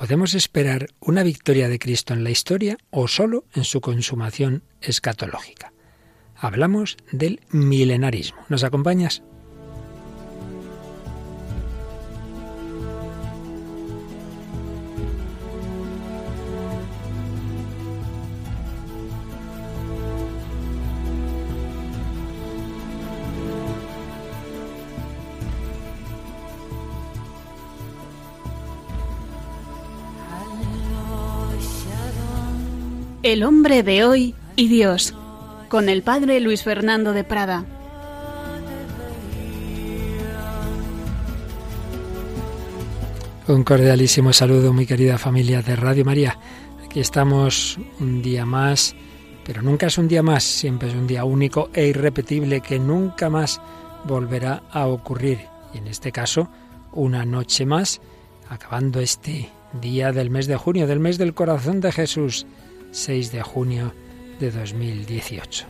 ¿Podemos esperar una victoria de Cristo en la historia o solo en su consumación escatológica? Hablamos del milenarismo. ¿Nos acompañas? El hombre de hoy y Dios, con el padre Luis Fernando de Prada. Un cordialísimo saludo, mi querida familia de Radio María. Aquí estamos un día más, pero nunca es un día más, siempre es un día único e irrepetible que nunca más volverá a ocurrir. Y en este caso, una noche más, acabando este día del mes de junio, del mes del corazón de Jesús 6 de junio de 2018.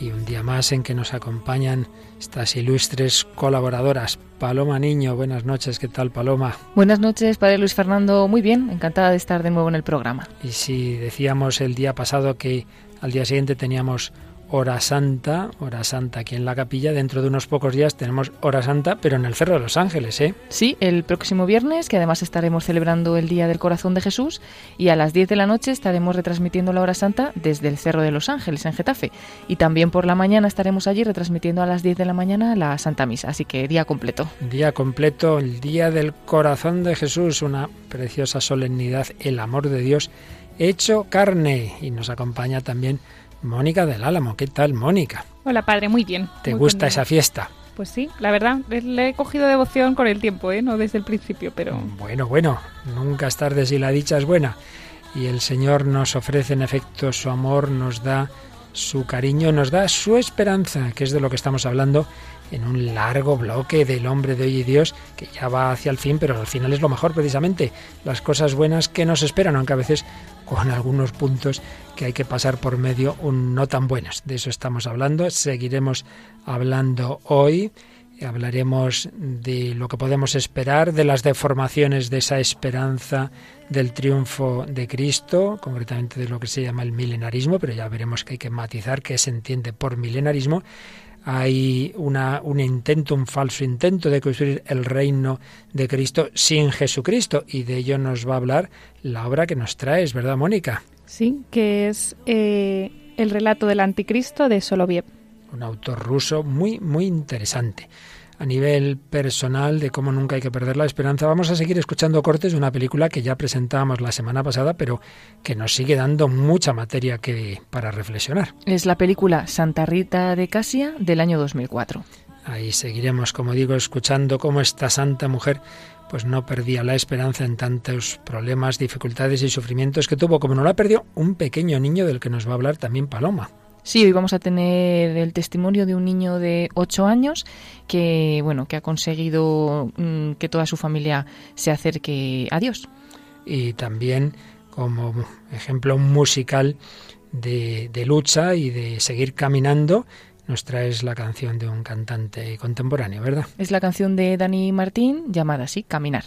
Y un día más en que nos acompañan estas ilustres colaboradoras. Paloma Niño, buenas noches, ¿qué tal Paloma? Buenas noches, Padre Luis Fernando, muy bien, encantada de estar de nuevo en el programa. Y si decíamos el día pasado que al día siguiente teníamos hora santa, hora santa aquí en la capilla. Dentro de unos pocos días tenemos hora santa, pero en el Cerro de los Ángeles, ¿eh? Sí, el próximo viernes, que además estaremos celebrando el Día del Corazón de Jesús, y a las 10 de la noche estaremos retransmitiendo la hora santa desde el Cerro de los Ángeles, en Getafe. Y también por la mañana estaremos allí retransmitiendo a las 10 de la mañana la Santa Misa, así que día completo. Día completo, el Día del Corazón de Jesús, una preciosa solemnidad, el amor de Dios hecho carne. Y nos acompaña también Mónica del Álamo. ¿Qué tal, Mónica? Hola, padre, muy bien. ¿Te gusta esa fiesta? Pues sí, la verdad, le he cogido devoción con el tiempo, ¿eh? no desde el principio, pero... Bueno, bueno, nunca es tarde si la dicha es buena. Y el Señor nos ofrece en efecto su amor, nos da su cariño, nos da su esperanza, que es de lo que estamos hablando en un largo bloque del hombre de hoy y Dios, que ya va hacia el fin, pero al final es lo mejor precisamente, las cosas buenas que nos esperan, aunque a veces con algunos puntos que hay que pasar por medio un no tan buenos. De eso estamos hablando, seguiremos hablando hoy. Hablaremos de lo que podemos esperar, de las deformaciones de esa esperanza del triunfo de Cristo, concretamente de lo que se llama el milenarismo, pero ya veremos que hay que matizar qué se entiende por milenarismo hay una, un intento, un falso intento de construir el reino de Cristo sin Jesucristo. Y de ello nos va a hablar la obra que nos traes, ¿verdad, Mónica? Sí, que es eh, el relato del anticristo de Soloviev. Un autor ruso muy, muy interesante a nivel personal de cómo nunca hay que perder la esperanza. Vamos a seguir escuchando cortes de una película que ya presentábamos la semana pasada, pero que nos sigue dando mucha materia que para reflexionar. Es la película Santa Rita de Casia del año 2004. Ahí seguiremos, como digo, escuchando cómo esta santa mujer pues no perdía la esperanza en tantos problemas, dificultades y sufrimientos que tuvo, como no la perdió un pequeño niño del que nos va a hablar también Paloma. Sí, hoy vamos a tener el testimonio de un niño de 8 años que, bueno, que ha conseguido mm, que toda su familia se acerque a Dios. Y también como ejemplo musical de, de lucha y de seguir caminando, nos traes la canción de un cantante contemporáneo, ¿verdad? Es la canción de Dani Martín llamada así, Caminar.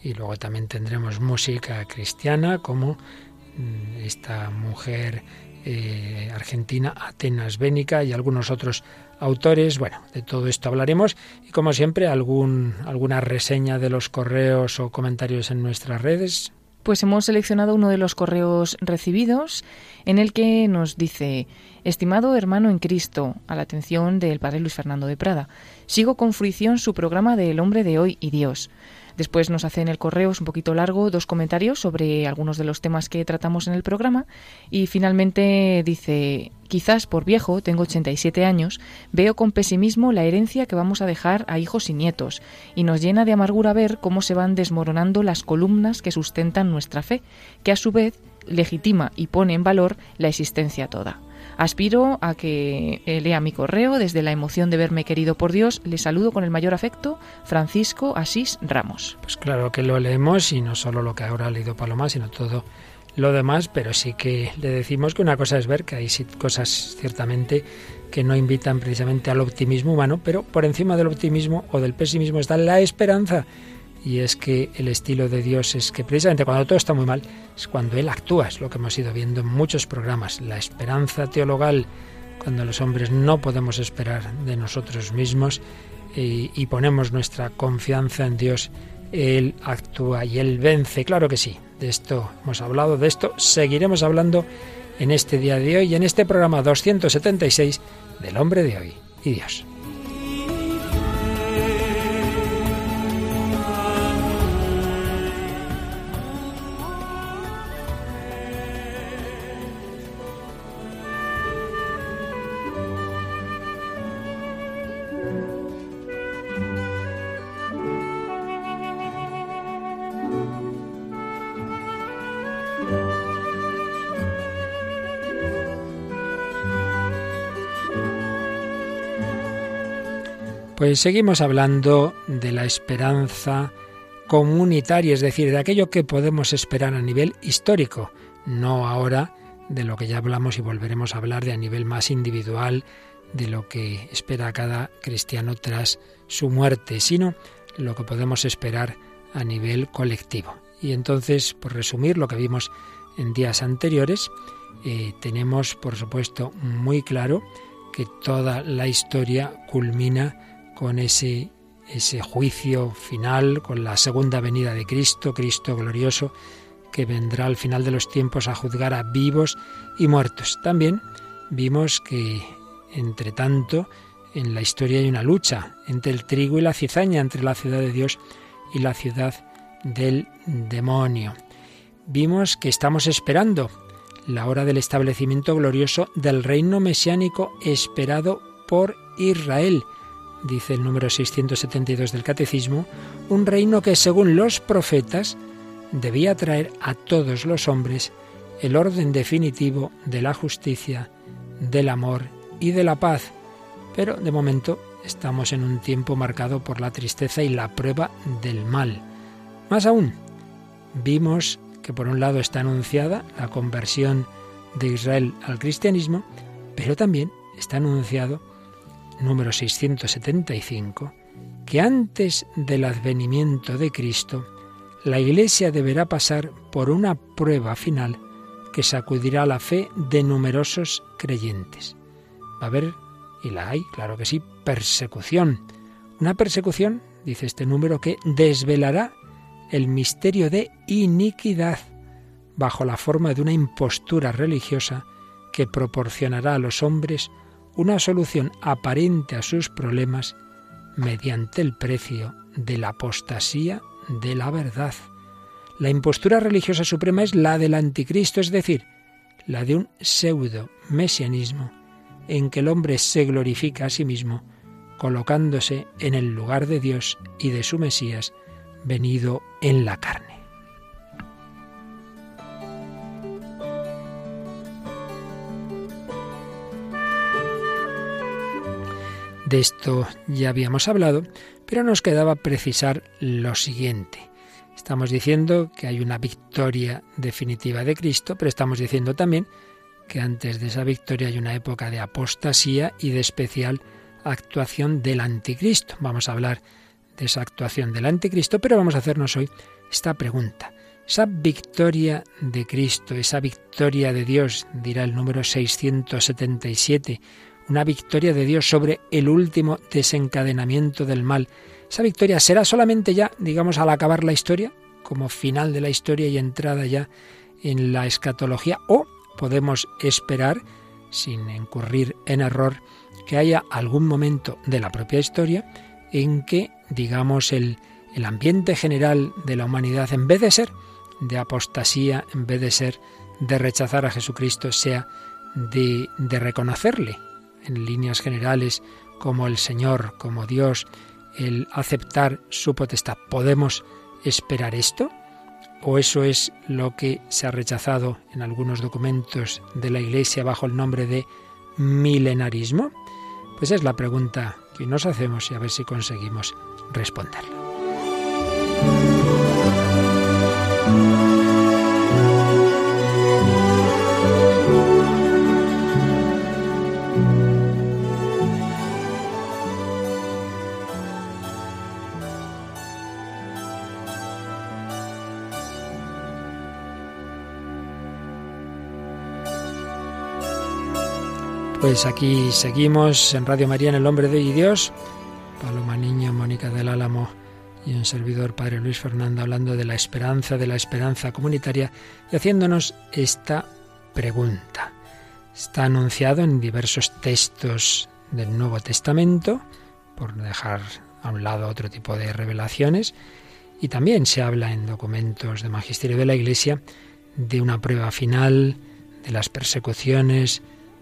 Y luego también tendremos música cristiana como mm, esta mujer eh, argentina, Atenas Bénica y algunos otros autores. Bueno, de todo esto hablaremos y como siempre algún, alguna reseña de los correos o comentarios en nuestras redes. Pues hemos seleccionado uno de los correos recibidos en el que nos dice, estimado hermano en Cristo, a la atención del padre Luis Fernando de Prada, sigo con fruición su programa de El hombre de hoy y Dios. Después nos hace en el correo, es un poquito largo, dos comentarios sobre algunos de los temas que tratamos en el programa. Y finalmente dice, quizás por viejo, tengo 87 años, veo con pesimismo la herencia que vamos a dejar a hijos y nietos, y nos llena de amargura ver cómo se van desmoronando las columnas que sustentan nuestra fe, que a su vez legitima y pone en valor la existencia toda. Aspiro a que eh, lea mi correo. Desde la emoción de verme querido por Dios, le saludo con el mayor afecto, Francisco Asís Ramos. Pues claro que lo leemos y no solo lo que ahora ha leído Paloma, sino todo lo demás, pero sí que le decimos que una cosa es ver que hay cosas ciertamente que no invitan precisamente al optimismo humano, pero por encima del optimismo o del pesimismo está la esperanza. Y es que el estilo de Dios es que precisamente cuando todo está muy mal, es cuando Él actúa, es lo que hemos ido viendo en muchos programas. La esperanza teologal, cuando los hombres no podemos esperar de nosotros mismos y, y ponemos nuestra confianza en Dios, Él actúa y Él vence. Claro que sí, de esto hemos hablado, de esto seguiremos hablando en este día de hoy y en este programa 276 del hombre de hoy y Dios. Pues seguimos hablando de la esperanza comunitaria, es decir, de aquello que podemos esperar a nivel histórico, no ahora de lo que ya hablamos y volveremos a hablar de a nivel más individual, de lo que espera cada cristiano tras su muerte, sino lo que podemos esperar a nivel colectivo. Y entonces, por resumir lo que vimos en días anteriores, eh, tenemos, por supuesto, muy claro que toda la historia culmina con ese, ese juicio final, con la segunda venida de Cristo, Cristo glorioso, que vendrá al final de los tiempos a juzgar a vivos y muertos. También vimos que, entre tanto, en la historia hay una lucha entre el trigo y la cizaña, entre la ciudad de Dios y la ciudad del demonio. Vimos que estamos esperando la hora del establecimiento glorioso del reino mesiánico esperado por Israel dice el número 672 del Catecismo, un reino que según los profetas debía traer a todos los hombres el orden definitivo de la justicia, del amor y de la paz. Pero de momento estamos en un tiempo marcado por la tristeza y la prueba del mal. Más aún, vimos que por un lado está anunciada la conversión de Israel al cristianismo, pero también está anunciado número 675, que antes del advenimiento de Cristo, la Iglesia deberá pasar por una prueba final que sacudirá la fe de numerosos creyentes. Va a haber, y la hay, claro que sí, persecución. Una persecución, dice este número, que desvelará el misterio de iniquidad bajo la forma de una impostura religiosa que proporcionará a los hombres una solución aparente a sus problemas mediante el precio de la apostasía de la verdad. La impostura religiosa suprema es la del anticristo, es decir, la de un pseudo mesianismo en que el hombre se glorifica a sí mismo, colocándose en el lugar de Dios y de su Mesías, venido en la carne. De esto ya habíamos hablado, pero nos quedaba precisar lo siguiente. Estamos diciendo que hay una victoria definitiva de Cristo, pero estamos diciendo también que antes de esa victoria hay una época de apostasía y de especial actuación del anticristo. Vamos a hablar de esa actuación del anticristo, pero vamos a hacernos hoy esta pregunta. Esa victoria de Cristo, esa victoria de Dios, dirá el número 677, una victoria de Dios sobre el último desencadenamiento del mal. Esa victoria será solamente ya, digamos, al acabar la historia, como final de la historia y entrada ya en la escatología, o podemos esperar, sin incurrir en error, que haya algún momento de la propia historia en que, digamos, el, el ambiente general de la humanidad, en vez de ser de apostasía, en vez de ser de rechazar a Jesucristo, sea de, de reconocerle en líneas generales como el Señor, como Dios, el aceptar su potestad. ¿Podemos esperar esto? ¿O eso es lo que se ha rechazado en algunos documentos de la Iglesia bajo el nombre de milenarismo? Pues es la pregunta que nos hacemos y a ver si conseguimos responderla. Pues aquí seguimos en Radio María en el Hombre de hoy Dios. Paloma Niño, Mónica del Álamo y un servidor, Padre Luis Fernando, hablando de la esperanza, de la esperanza comunitaria y haciéndonos esta pregunta. Está anunciado en diversos textos del Nuevo Testamento, por dejar a un lado otro tipo de revelaciones, y también se habla en documentos de magisterio de la Iglesia de una prueba final, de las persecuciones,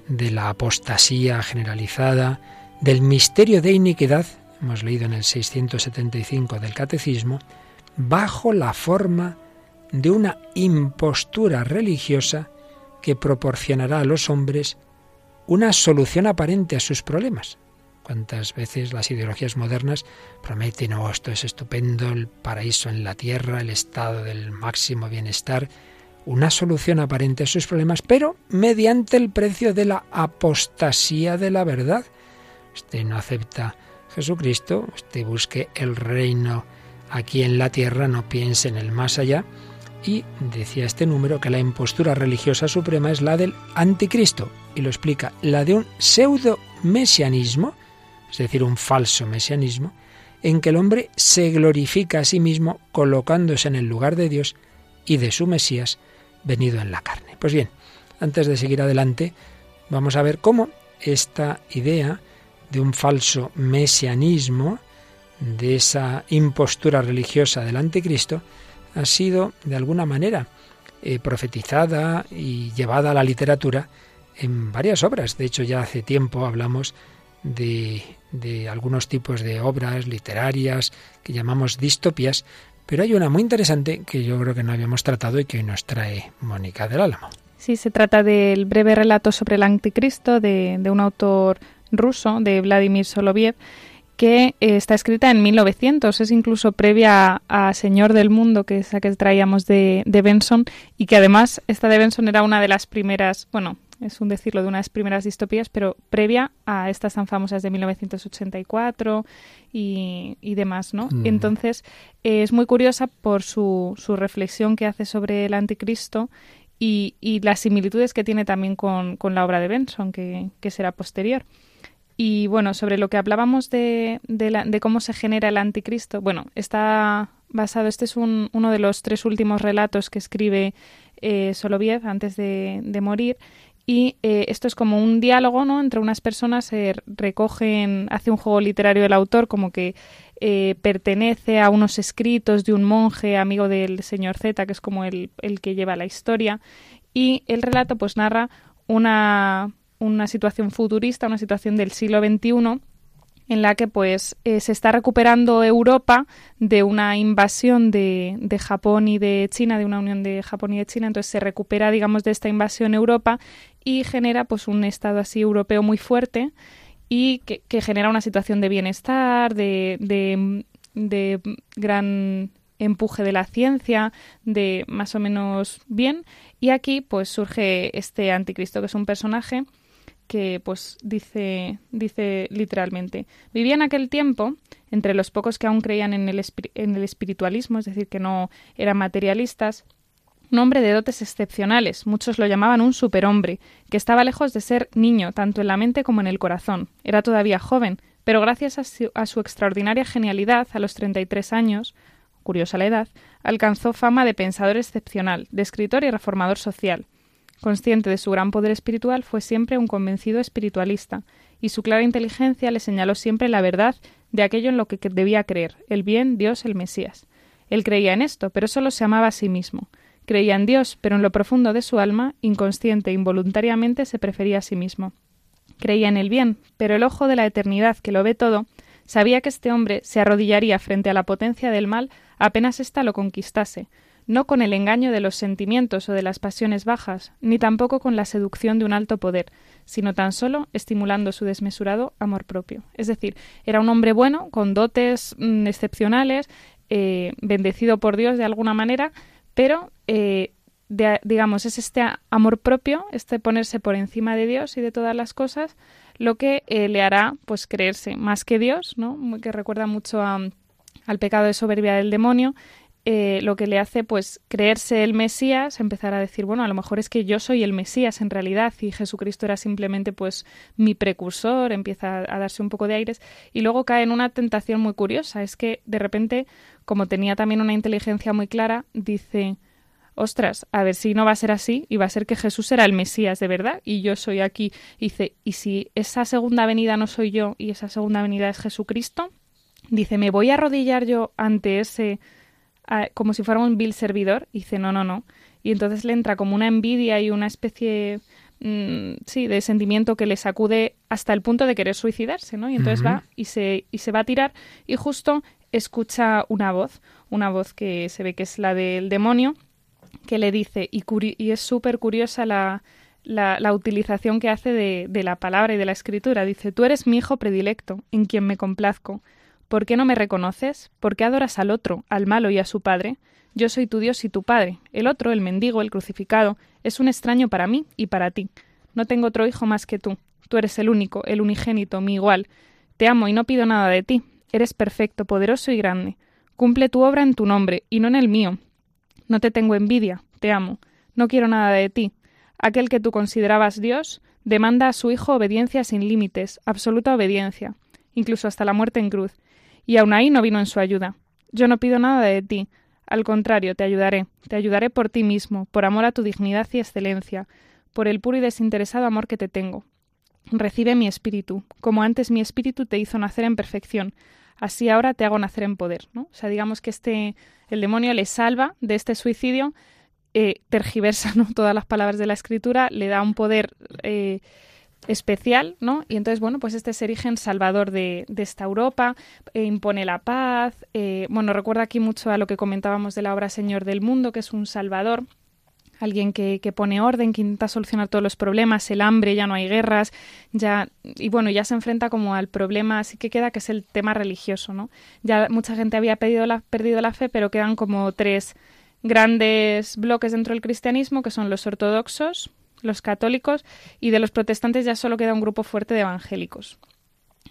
de la apostasía generalizada, del misterio de iniquidad, hemos leído en el 675 del Catecismo, bajo la forma de una impostura religiosa que proporcionará a los hombres una solución aparente a sus problemas. Cuántas veces las ideologías modernas prometen, oh, esto es estupendo, el paraíso en la tierra, el estado del máximo bienestar, una solución aparente a sus problemas, pero mediante el precio de la apostasía de la verdad. Usted no acepta Jesucristo, usted busque el reino aquí en la tierra, no piense en el más allá. Y decía este número que la impostura religiosa suprema es la del anticristo, y lo explica, la de un pseudo mesianismo, es decir, un falso mesianismo, en que el hombre se glorifica a sí mismo colocándose en el lugar de Dios y de su Mesías, venido en la carne. Pues bien, antes de seguir adelante, vamos a ver cómo esta idea de un falso mesianismo, de esa impostura religiosa del anticristo, ha sido de alguna manera eh, profetizada y llevada a la literatura en varias obras. De hecho, ya hace tiempo hablamos de, de algunos tipos de obras literarias que llamamos distopías, pero hay una muy interesante que yo creo que no habíamos tratado y que hoy nos trae Mónica del Álamo. Sí, se trata del breve relato sobre el anticristo de, un autor ruso, de Vladimir Soloviev, que eh, está escrita en 1900, es incluso previa a Señor del Mundo, que es la que traíamos de, de Benson, y que además esta de Benson era una de las primeras, bueno, es un decirlo de unas primeras distopías, pero previa a estas tan famosas de 1984 y, y demás, ¿no? Mm. Entonces, eh, es muy curiosa por su, su, reflexión que hace sobre el anticristo y, y las similitudes que tiene también con, con la obra de Benson, que, que, será posterior. Y bueno, sobre lo que hablábamos de, de, la, de cómo se genera el anticristo, bueno, está basado, este es un, uno de los tres últimos relatos que escribe eh, Soloviev antes de, de morir y eh, esto es como un diálogo ¿no? entre unas personas, se recogen, hace un juego literario el autor como que eh, pertenece a unos escritos de un monje amigo del señor Z, que es como el, el que lleva la historia, y el relato pues narra una, una situación futurista, una situación del siglo XXI en la que pues eh, se está recuperando Europa de una invasión de, de, Japón y de China, de una unión de Japón y de China, entonces se recupera digamos de esta invasión Europa y genera pues un estado así europeo muy fuerte y que, genera una situación de bienestar, de, de, de gran empuje de la ciencia, de más o menos bien, y aquí pues surge este anticristo, que es un personaje que pues dice, dice literalmente, vivía en aquel tiempo entre los pocos que aún creían en el, en el espiritualismo, es decir, que no eran materialistas, un hombre de dotes excepcionales, muchos lo llamaban un superhombre, que estaba lejos de ser niño, tanto en la mente como en el corazón. Era todavía joven, pero gracias a su, a su extraordinaria genialidad, a los 33 años, curiosa la edad, alcanzó fama de pensador excepcional, de escritor y reformador social. Consciente de su gran poder espiritual, fue siempre un convencido espiritualista, y su clara inteligencia le señaló siempre la verdad de aquello en lo que debía creer, el bien, Dios, el Mesías. Él creía en esto, pero solo se amaba a sí mismo. Creía en Dios, pero en lo profundo de su alma, inconsciente e involuntariamente, se prefería a sí mismo. Creía en el bien, pero el ojo de la eternidad, que lo ve todo, sabía que este hombre se arrodillaría frente a la potencia del mal apenas ésta lo conquistase, no con el engaño de los sentimientos o de las pasiones bajas, ni tampoco con la seducción de un alto poder, sino tan solo estimulando su desmesurado amor propio. Es decir, era un hombre bueno, con dotes mm, excepcionales, eh, bendecido por Dios de alguna manera, pero eh, digamos, es este amor propio, este ponerse por encima de Dios y de todas las cosas, lo que eh, le hará pues creerse más que Dios, ¿no? que recuerda mucho al pecado de soberbia del demonio, eh, lo que le hace pues creerse el Mesías, empezar a decir, bueno, a lo mejor es que yo soy el Mesías en realidad y Jesucristo era simplemente pues mi precursor, empieza a darse un poco de aires y luego cae en una tentación muy curiosa, es que de repente, como tenía también una inteligencia muy clara, dice, ostras, a ver si no va a ser así y va a ser que Jesús era el Mesías de verdad y yo soy aquí. dice, ¿y si esa segunda venida no soy yo y esa segunda venida es Jesucristo? Dice, ¿me voy a arrodillar yo ante ese como si fuera un vil servidor, y dice, no, no, no. Y entonces le entra como una envidia y una especie, mm, sí, de sentimiento que le sacude hasta el punto de querer suicidarse, ¿no? Y entonces va y se, y se va a tirar y justo escucha una voz, una voz que se ve que es la del demonio, que le dice, y, y es súper curiosa la, la, la, utilización que hace de, de la palabra y de la escritura. Dice, tú eres mi hijo predilecto, en quien me complazco. ¿Por qué no me reconoces? ¿Por qué adoras al otro, al malo y a su padre? Yo soy tu Dios y tu Padre. El otro, el mendigo, el crucificado, es un extraño para mí y para ti. No tengo otro hijo más que tú. Tú eres el único, el unigénito, mi igual. Te amo y no pido nada de ti. Eres perfecto, poderoso y grande. Cumple tu obra en tu nombre y no en el mío. No te tengo envidia, te amo. No quiero nada de ti. Aquel que tú considerabas Dios demanda a su Hijo obediencia sin límites, absoluta obediencia, incluso hasta la muerte en cruz y aún ahí no vino en su ayuda. Yo no pido nada de ti, al contrario, te ayudaré, te ayudaré por ti mismo, por amor a tu dignidad y excelencia, por el puro y desinteresado amor que te tengo. Recibe mi espíritu, como antes mi espíritu te hizo nacer en perfección, así ahora te hago nacer en poder. ¿no? O sea, digamos que este, el demonio le salva de este suicidio, eh, tergiversa ¿no? todas las palabras de la escritura, le da un poder eh, especial, ¿no? Y entonces, bueno, pues este se erige en salvador de, esta Europa, e impone la paz. Eh, bueno, recuerda aquí mucho a lo que comentábamos de la obra Señor del Mundo, que es un salvador, alguien que, pone orden, que intenta solucionar todos los problemas, el hambre, ya no hay guerras, ya y bueno, ya se enfrenta como al problema, así que queda que es el tema religioso, ¿no? Ya mucha gente había perdido la fe, pero quedan como tres grandes bloques dentro del cristianismo, que son los ortodoxos, los católicos, y de los protestantes ya solo queda un grupo fuerte de evangélicos.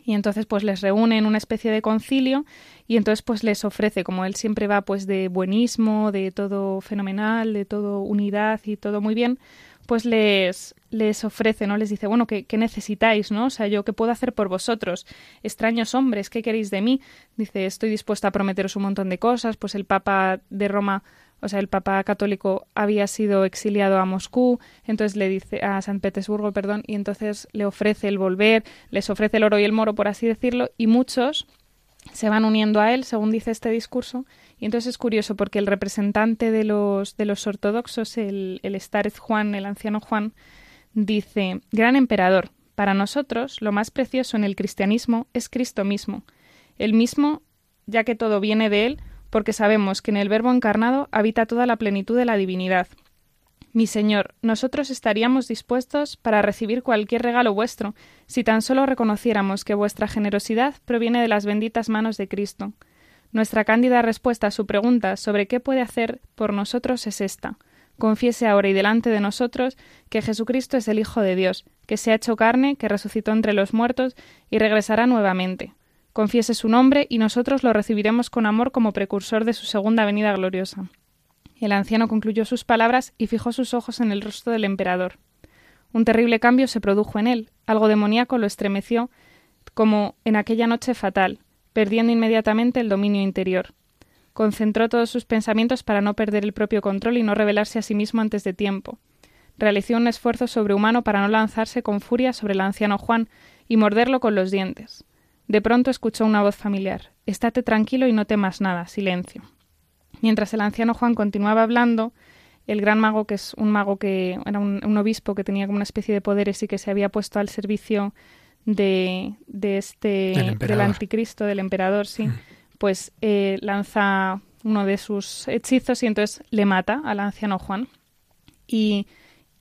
Y entonces pues les reúne en una especie de concilio y entonces pues les ofrece, como él siempre va pues de buenismo, de todo fenomenal, de todo unidad y todo muy bien, pues les, les ofrece, ¿no? Les dice, bueno, ¿qué, ¿qué, necesitáis, no? O sea, yo, ¿qué puedo hacer por vosotros? Extraños hombres, ¿qué queréis de mí? Dice, estoy dispuesta a prometeros un montón de cosas, pues el Papa de Roma o sea, el Papa católico había sido exiliado a Moscú, entonces le dice a San Petersburgo, perdón, y entonces le ofrece el volver, les ofrece el oro y el moro, por así decirlo, y muchos se van uniendo a él, según dice este discurso, y entonces es curioso porque el representante de los de los ortodoxos, el, el Starez Juan, el anciano Juan, dice Gran emperador, para nosotros lo más precioso en el cristianismo es Cristo mismo, el mismo, ya que todo viene de él, porque sabemos que en el Verbo encarnado habita toda la plenitud de la divinidad. Mi Señor, nosotros estaríamos dispuestos para recibir cualquier regalo vuestro, si tan solo reconociéramos que vuestra generosidad proviene de las benditas manos de Cristo. Nuestra cándida respuesta a su pregunta sobre qué puede hacer por nosotros es esta. Confiese ahora y delante de nosotros que Jesucristo es el Hijo de Dios, que se ha hecho carne, que resucitó entre los muertos y regresará nuevamente. Confiese su nombre y nosotros lo recibiremos con amor como precursor de su segunda venida gloriosa. El anciano concluyó sus palabras y fijó sus ojos en el rostro del emperador. Un terrible cambio se produjo en él, algo demoníaco lo estremeció, como en aquella noche fatal, perdiendo inmediatamente el dominio interior. Concentró todos sus pensamientos para no perder el propio control y no revelarse a sí mismo antes de tiempo. Realizó un esfuerzo sobrehumano para no lanzarse con furia sobre el anciano Juan y morderlo con los dientes. De pronto escuchó una voz familiar. Estate tranquilo y no temas nada. Silencio. Mientras el anciano Juan continuaba hablando, el gran mago, que es un mago que era un, obispo que tenía como una especie de poderes y que se había puesto al servicio de, de este del anticristo, del emperador, sí, mm. pues eh, lanza uno de sus hechizos y entonces le mata al anciano Juan. Y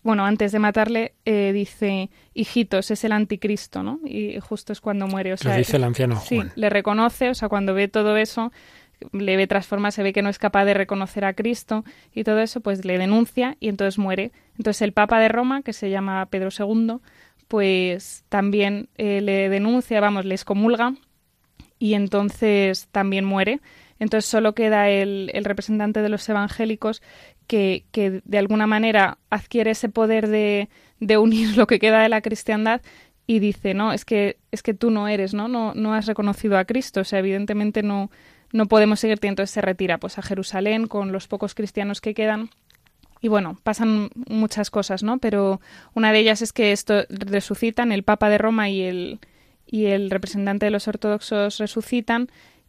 bueno, antes de matarle, eh, dice, hijitos, es el anticristo, ¿no? Y justo es cuando muere. O sea, Lo dice el anciano Juan. Sí, le reconoce, o sea, cuando ve todo eso, le ve transformar, se ve que no es capaz de reconocer a Cristo y todo eso, pues le denuncia y entonces muere. Entonces el Papa de Roma, que se llama Pedro II, pues también eh, le denuncia, vamos, le excomulga y entonces también muere. Entonces solo queda el, el representante de los evangélicos que, de alguna manera adquiere ese poder de, de unir lo que queda de la cristiandad y dice, no, es que, es que tú no eres, ¿no? No, no has reconocido a Cristo, o sea, evidentemente no, no podemos seguirte, entonces se retira pues a Jerusalén con los pocos cristianos que quedan. Y bueno, pasan muchas cosas, ¿no? Pero una de ellas es que esto resucitan, el Papa de Roma y el, y el representante de los ortodoxos resucitan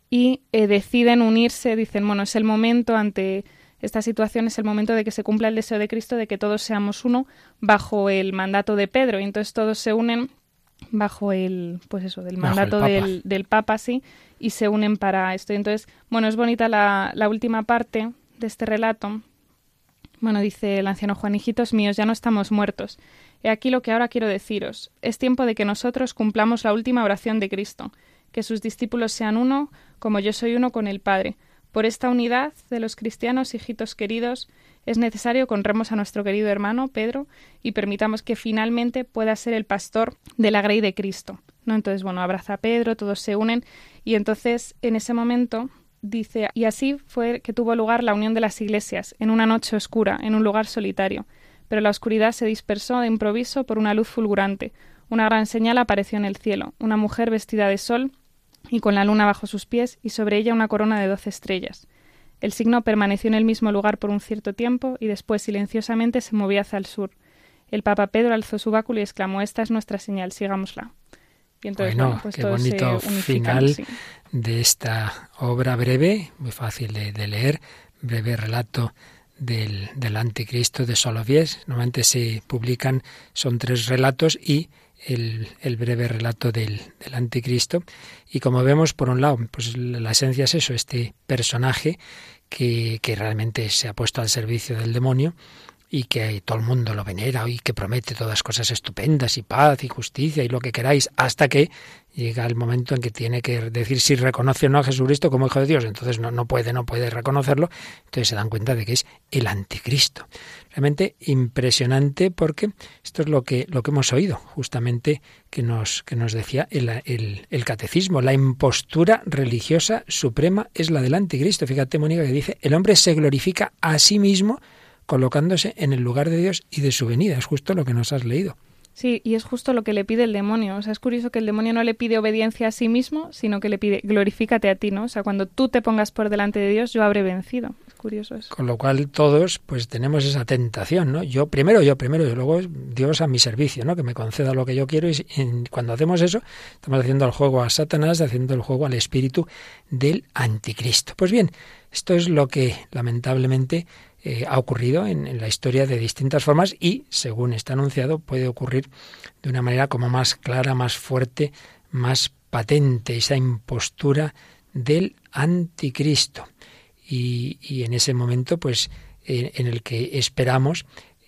y eh, deciden unirse, dicen, bueno, es el momento ante esta situación, es el momento de que se cumpla el deseo de Cristo de que todos seamos uno bajo el mandato de Pedro. Y entonces todos se unen bajo el, pues eso, del mandato del, del, Papa, sí, y se unen para esto. Y entonces, bueno, es bonita la, la última parte de este relato. Bueno, dice el anciano Juan, hijitos míos, ya no estamos muertos. He aquí lo que ahora quiero deciros. Es tiempo de que nosotros cumplamos la última oración de Cristo, que sus discípulos sean uno, como yo soy uno con el Padre. Por esta unidad de los cristianos, hijitos queridos, es necesario que honremos a nuestro querido hermano Pedro y permitamos que finalmente pueda ser el pastor de la grey de Cristo. ¿no? Entonces, bueno, abraza a Pedro, todos se unen y entonces en ese momento dice, y así fue que tuvo lugar la unión de las iglesias, en una noche oscura, en un lugar solitario. Pero la oscuridad se dispersó de improviso por una luz fulgurante. Una gran señal apareció en el cielo, una mujer vestida de sol y con la luna bajo sus pies y sobre ella una corona de doce estrellas. El signo permaneció en el mismo lugar por un cierto tiempo y después silenciosamente se movía hacia el sur. El Papa Pedro alzó su báculo y exclamó Esta es nuestra señal, sigámosla. Y entonces, bueno, pues qué bonito final de esta obra breve, muy fácil de, leer, breve relato del, del anticristo de Solovies. Normalmente se publican, son tres relatos y el, breve relato del, del, anticristo. Y como vemos, por un lado, pues la esencia es eso, este personaje que, que realmente se ha puesto al servicio del demonio y que todo el mundo lo venera y que promete todas cosas estupendas y paz y justicia y lo que queráis, hasta que llega el momento en que tiene que decir si reconoce o no a Jesucristo como Hijo de Dios. Entonces no, no puede, no puede reconocerlo. Entonces se dan cuenta de que es el anticristo. Realmente impresionante porque esto es lo que, lo que hemos oído, justamente que nos, que nos decía el, el, el catecismo. La impostura religiosa suprema es la del anticristo. Fíjate, Mónica, que dice, el hombre se glorifica a sí mismo colocándose en el lugar de Dios y de su venida. Es justo lo que nos has leído. Sí, y es justo lo que le pide el demonio. O sea, es curioso que el demonio no le pide obediencia a sí mismo, sino que le pide glorifícate a ti, ¿no? O sea, cuando tú te pongas por delante de Dios, yo habré vencido. Es curioso eso. Con lo cual todos, pues tenemos esa tentación, ¿no? Yo primero, yo primero, y luego Dios a mi servicio, ¿no? Que me conceda lo que yo quiero. Y cuando hacemos eso, estamos haciendo el juego a Satanás, haciendo el juego al espíritu del anticristo. Pues bien, esto es lo que lamentablemente eh, ha ocurrido en, la historia de distintas formas y, según está anunciado, puede ocurrir de una manera como más clara, más fuerte, más patente, esa impostura del anticristo. Y, en ese momento, pues, en el que esperamos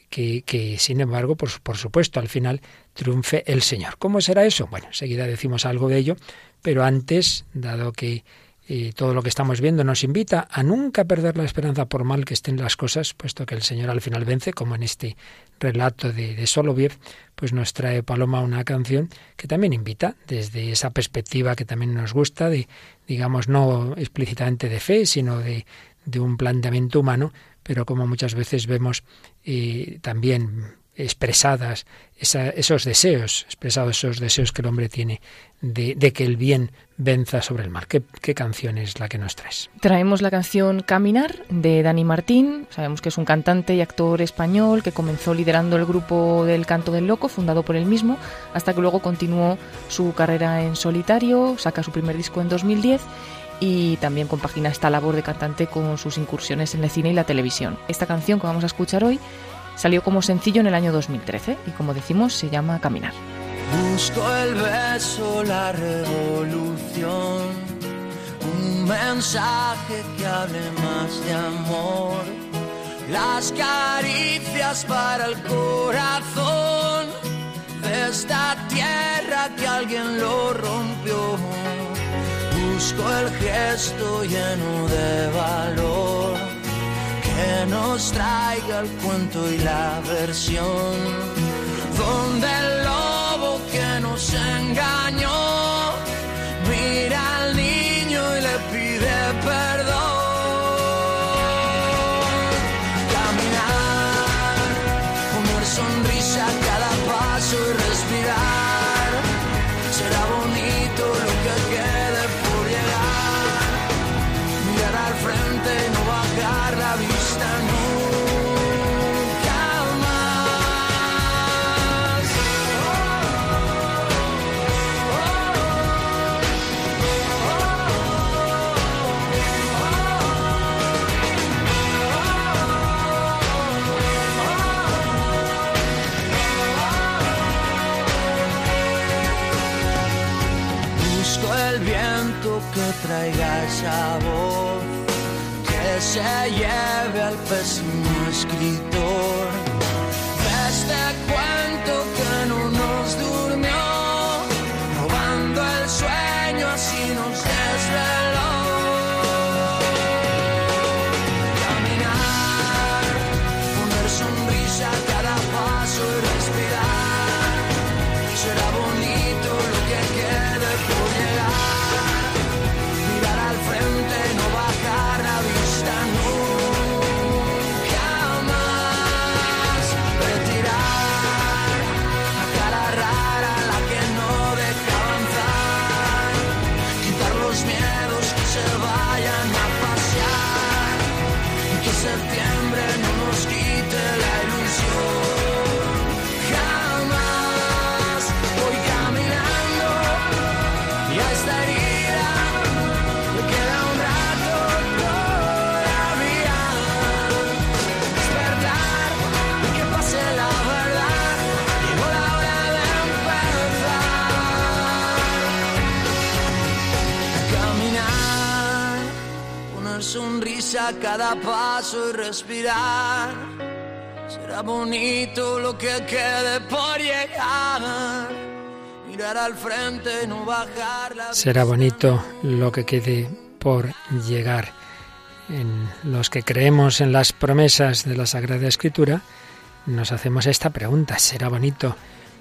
que, sin embargo, por, por, supuesto, al final triunfe el Señor. ¿Cómo será eso? Bueno, enseguida decimos algo de ello, pero antes, dado que y todo lo que estamos viendo nos invita a nunca perder la esperanza por mal que estén las cosas, puesto que el Señor al final vence, como en este relato de, de Soloviev, pues nos trae Paloma una canción que también invita desde esa perspectiva que también nos gusta, de, digamos, no explícitamente de fe, sino de, de un planteamiento humano, pero como muchas veces vemos eh, también expresadas esos deseos, expresados esos deseos que el hombre tiene de, que el bien venza sobre el mal. ¿Qué, canción es la que nos traes? Traemos la canción Caminar de Dani Martín. Sabemos que es un cantante y actor español que comenzó liderando el grupo del Canto del Loco, fundado por él mismo, hasta que luego continuó su carrera en solitario, saca su primer disco en 2010 y también compagina esta labor de cantante con sus incursiones en el cine y la televisión. Esta canción que vamos a escuchar hoy Salió como sencillo en el año 2013 y como decimos se llama Caminar. Busco el beso, la revolución, un mensaje que hable más de amor, las caricias para el corazón de esta tierra que alguien lo rompió. Busco el gesto lleno de valor que nos traiga el cuento y la versión, donde el lobo que nos engañó que se lleve al pésimo escritor al frente y no bajar la Será bonito lo que quede por llegar. En los que creemos en las promesas de la Sagrada Escritura, nos hacemos esta pregunta. ¿Será bonito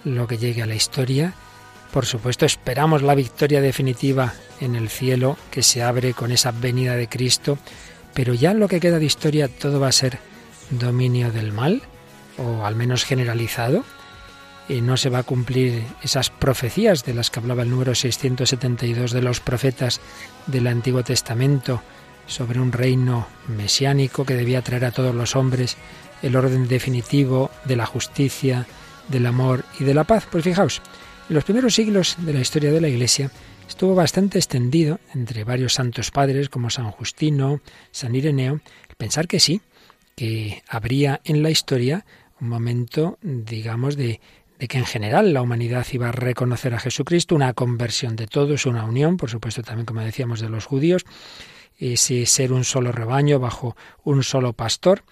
lo que llegue a la historia? Por supuesto, esperamos la victoria definitiva en el cielo que se abre con esa venida de Cristo, pero ya en lo que queda de historia todo va a ser dominio del mal, o al menos generalizado. Y no se va a cumplir esas profecías de las que hablaba el número 672 de los profetas del Antiguo Testamento sobre un reino mesiánico que debía traer a todos los hombres el orden definitivo de la justicia, del amor y de la paz. Pues fijaos, en los primeros siglos de la historia de la Iglesia estuvo bastante extendido entre varios santos padres como San Justino, San Ireneo, pensar que sí, que habría en la historia un momento, digamos, de, de que en general la humanidad iba a reconocer a Jesucristo, una conversión de todos, una unión, por supuesto también como decíamos de los judíos, ese ser un solo rebaño bajo un solo pastor.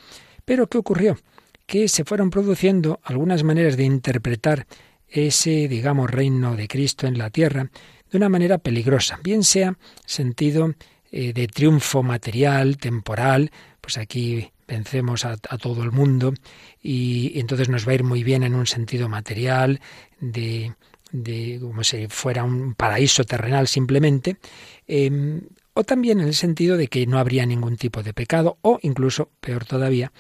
Pero ¿qué ocurrió? Que se fueron produciendo algunas maneras de interpretar ese, digamos, reino de Cristo en la tierra de una manera peligrosa, bien sea sentido eh, de triunfo material, temporal, pues aquí vencemos a, todo el mundo y entonces nos va a ir muy bien en un sentido material, de, de como si fuera un paraíso terrenal simplemente, eh, o también en el sentido de que no habría ningún tipo de pecado, o incluso, peor todavía,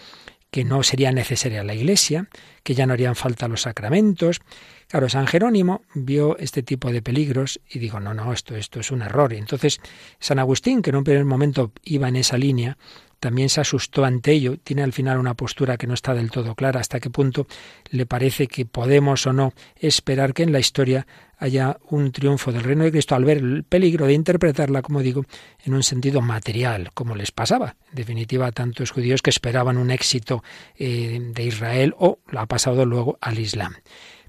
que no sería necesaria la Iglesia, que ya no harían falta los sacramentos. Claro, San Jerónimo vio este tipo de peligros y dijo, no, no, esto, esto es un error. Y entonces San Agustín, que en un primer momento iba en esa línea, también se asustó ante ello, tiene al final una postura que no está del todo clara hasta qué punto le parece que podemos o no esperar que en la historia haya un triunfo del reino de Cristo al ver el peligro de interpretarla, como digo, en un sentido material, como les pasaba, en definitiva, a tantos judíos que esperaban un éxito eh, de Israel o lo ha pasado luego al Islam.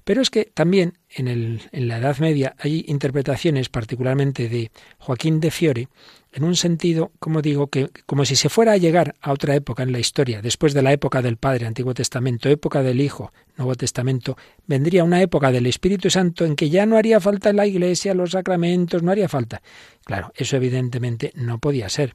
Pero es que también en, el, en la Edad Media hay interpretaciones, particularmente de Joaquín de Fiore, en un sentido, como digo, que como si se fuera a llegar a otra época en la historia, después de la época del Padre, Antiguo Testamento, época del Hijo, Nuevo Testamento, vendría una época del Espíritu Santo en que ya no haría falta la Iglesia, los sacramentos, no haría falta. Claro, eso evidentemente no podía ser.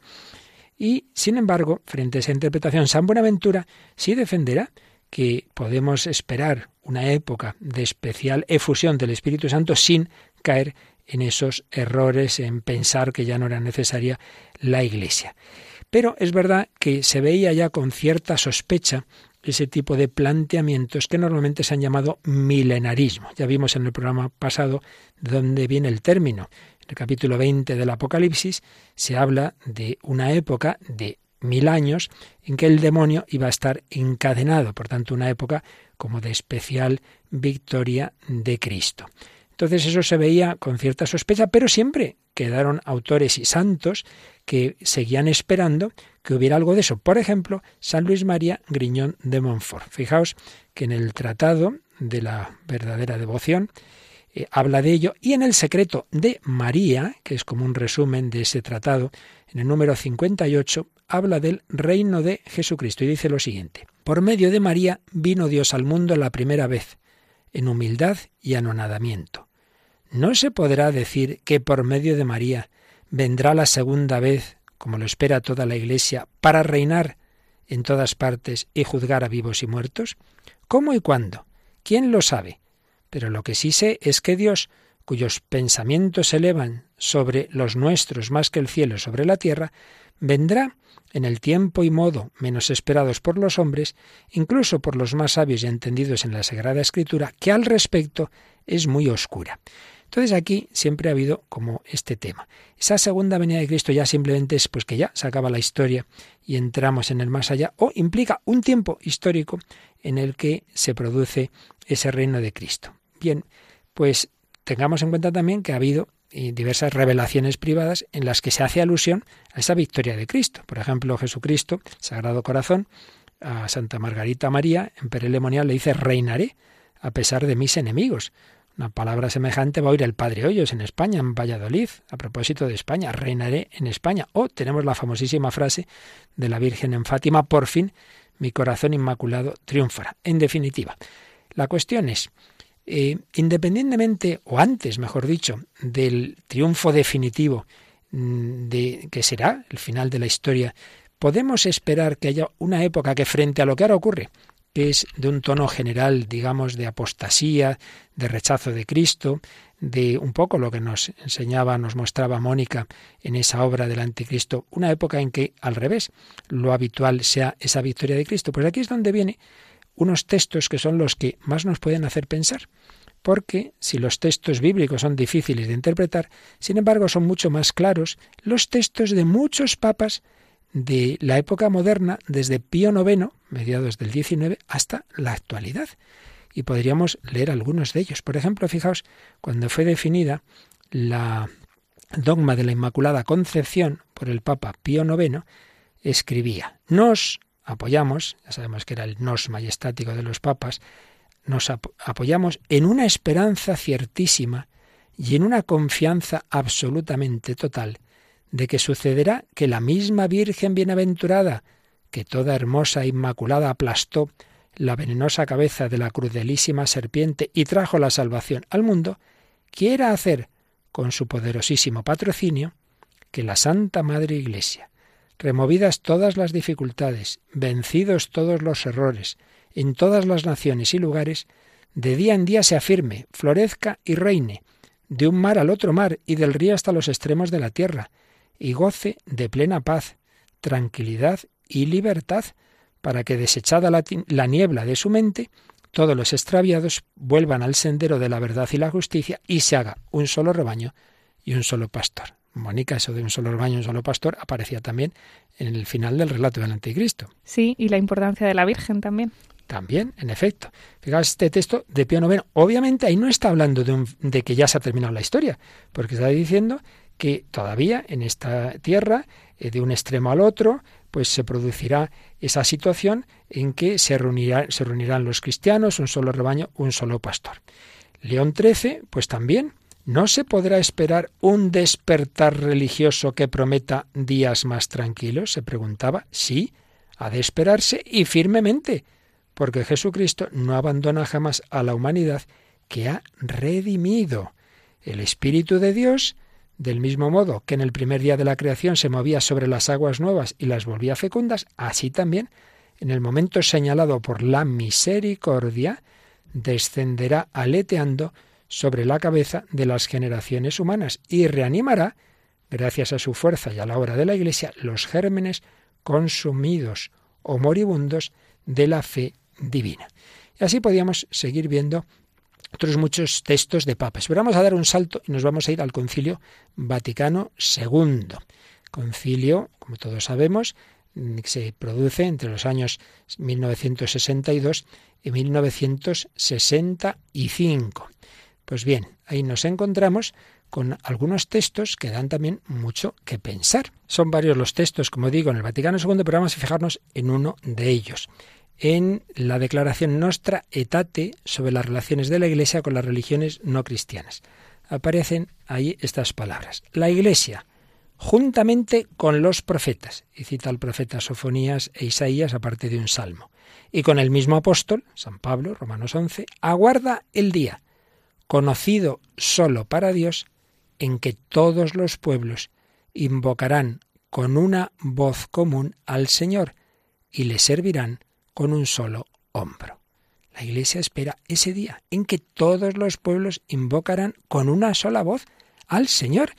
Y, sin embargo, frente a esa interpretación, San Buenaventura sí defenderá que podemos esperar una época de especial efusión del Espíritu Santo sin caer en esos errores, en pensar que ya no era necesaria la Iglesia. Pero es verdad que se veía ya con cierta sospecha ese tipo de planteamientos que normalmente se han llamado milenarismo. Ya vimos en el programa pasado de dónde viene el término. En el capítulo 20 del Apocalipsis se habla de una época de mil años en que el demonio iba a estar encadenado, por tanto una época como de especial victoria de Cristo. Entonces eso se veía con cierta sospecha, pero siempre quedaron autores y santos que seguían esperando que hubiera algo de eso. Por ejemplo, San Luis María Griñón de Montfort. Fijaos que en el tratado de la verdadera devoción eh, habla de ello y en el secreto de María, que es como un resumen de ese tratado, en el número 58, habla del reino de Jesucristo y dice lo siguiente. Por medio de María vino Dios al mundo la primera vez, en humildad y anonadamiento. ¿No se podrá decir que por medio de María vendrá la segunda vez, como lo espera toda la Iglesia, para reinar en todas partes y juzgar a vivos y muertos? ¿Cómo y cuándo? ¿Quién lo sabe? Pero lo que sí sé es que Dios, cuyos pensamientos se elevan sobre los nuestros más que el cielo sobre la tierra, vendrá en el tiempo y modo menos esperados por los hombres, incluso por los más sabios y entendidos en la Sagrada Escritura, que al respecto es muy oscura. Entonces aquí siempre ha habido como este tema. Esa segunda venida de Cristo ya simplemente es pues que ya se acaba la historia y entramos en el más allá o implica un tiempo histórico en el que se produce ese reino de Cristo. Bien, pues tengamos en cuenta también que ha habido diversas revelaciones privadas en las que se hace alusión a esa victoria de Cristo. Por ejemplo, Jesucristo, Sagrado Corazón, a Santa Margarita María, en Perelemonial, le dice, reinaré a pesar de mis enemigos. Una palabra semejante va a oír el Padre Hoyos en España, en Valladolid, a propósito de España, reinaré en España. O tenemos la famosísima frase de la Virgen en Fátima, por fin mi corazón inmaculado triunfará. En definitiva, la cuestión es, eh, independientemente, o antes, mejor dicho, del triunfo definitivo mm, de que será el final de la historia, podemos esperar que haya una época que frente a lo que ahora ocurre, que es de un tono general, digamos, de apostasía, de rechazo de Cristo, de un poco lo que nos enseñaba, nos mostraba Mónica en esa obra del anticristo, una época en que, al revés, lo habitual sea esa victoria de Cristo. Pues aquí es donde viene unos textos que son los que más nos pueden hacer pensar. Porque si los textos bíblicos son difíciles de interpretar, sin embargo son mucho más claros los textos de muchos papas de la época moderna, desde Pío IX, mediados del XIX, hasta la actualidad. Y podríamos leer algunos de ellos. Por ejemplo, fijaos, cuando fue definida la dogma de la Inmaculada Concepción por el Papa Pío IX, escribía, nos apoyamos, ya sabemos que era el nos majestático de los papas, nos apoyamos en una esperanza ciertísima y en una confianza absolutamente total de que sucederá que la misma Virgen bienaventurada, que toda hermosa e inmaculada aplastó la venenosa cabeza de la crudelísima serpiente y trajo la salvación al mundo, quiera hacer con su poderosísimo patrocinio que la Santa Madre Iglesia, removidas todas las dificultades, vencidos todos los errores, en todas las naciones y lugares, de día en día se afirme, florezca y reine, de un mar al otro mar y del río hasta los extremos de la tierra, y goce de plena paz, tranquilidad y libertad, para que desechada la, la niebla de su mente, todos los extraviados vuelvan al sendero de la verdad y la justicia y se haga un solo rebaño y un solo pastor. Mónica, eso de un solo rebaño, un solo pastor, aparecía también en el final del relato del Anticristo. Sí, y la importancia de la Virgen también. También, en efecto. Fijaos este texto de Pío IX. Obviamente ahí no está hablando de, de que ya se ha terminado la historia, porque está diciendo que todavía en esta tierra, eh, de un extremo al otro, pues se producirá esa situación en que se, se reunirán los cristianos, un solo rebaño, un solo pastor. León XIII, pues también ¿No se podrá esperar un despertar religioso que prometa días más tranquilos? se preguntaba. Sí, ha de esperarse y firmemente, porque Jesucristo no abandona jamás a la humanidad que ha redimido. El Espíritu de Dios, del mismo modo que en el primer día de la creación se movía sobre las aguas nuevas y las volvía fecundas, así también, en el momento señalado por la misericordia, descenderá aleteando sobre la cabeza de las generaciones humanas y reanimará, gracias a su fuerza y a la obra de la Iglesia, los gérmenes consumidos o moribundos de la fe divina. Y así podíamos seguir viendo otros muchos textos de papas. Pero vamos a dar un salto y nos vamos a ir al Concilio Vaticano II. Concilio, como todos sabemos, se produce entre los años 1962 y 1965. Pues bien, ahí nos encontramos con algunos textos que dan también mucho que pensar. Son varios los textos, como digo, en el Vaticano II, pero vamos a fijarnos en uno de ellos. En la declaración Nostra Etate sobre las relaciones de la Iglesia con las religiones no cristianas. Aparecen ahí estas palabras. La Iglesia, juntamente con los profetas, y cita al profeta Sofonías e Isaías aparte de un salmo, y con el mismo apóstol, San Pablo, Romanos 11, aguarda el día, conocido solo para Dios, en que todos los pueblos invocarán con una voz común al Señor y le servirán con un solo hombro. La Iglesia espera ese día en que todos los pueblos invocarán con una sola voz al Señor.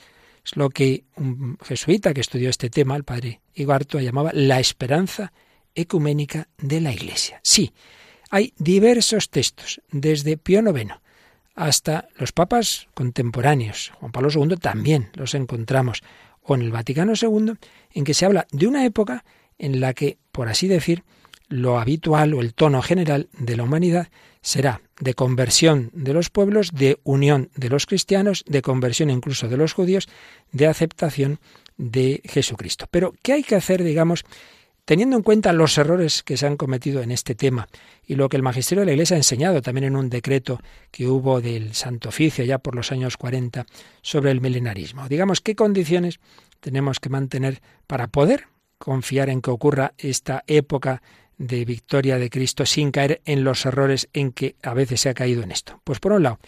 Es lo que un jesuita que estudió este tema, el padre Igartua, llamaba la esperanza ecuménica de la Iglesia. Sí, hay diversos textos, desde Pío IX hasta los papas contemporáneos. Juan Pablo II también los encontramos. O en el Vaticano II, en que se habla de una época en la que, por así decir, lo habitual o el tono general de la humanidad será de conversión de los pueblos, de unión de los cristianos, de conversión incluso de los judíos, de aceptación de Jesucristo. Pero, ¿qué hay que hacer, digamos, Teniendo en cuenta los errores que se han cometido en este tema y lo que el magisterio de la Iglesia ha enseñado también en un decreto que hubo del Santo Oficio ya por los años 40 sobre el milenarismo, digamos, ¿qué condiciones tenemos que mantener para poder confiar en que ocurra esta época de victoria de Cristo sin caer en los errores en que a veces se ha caído en esto? Pues por un lado,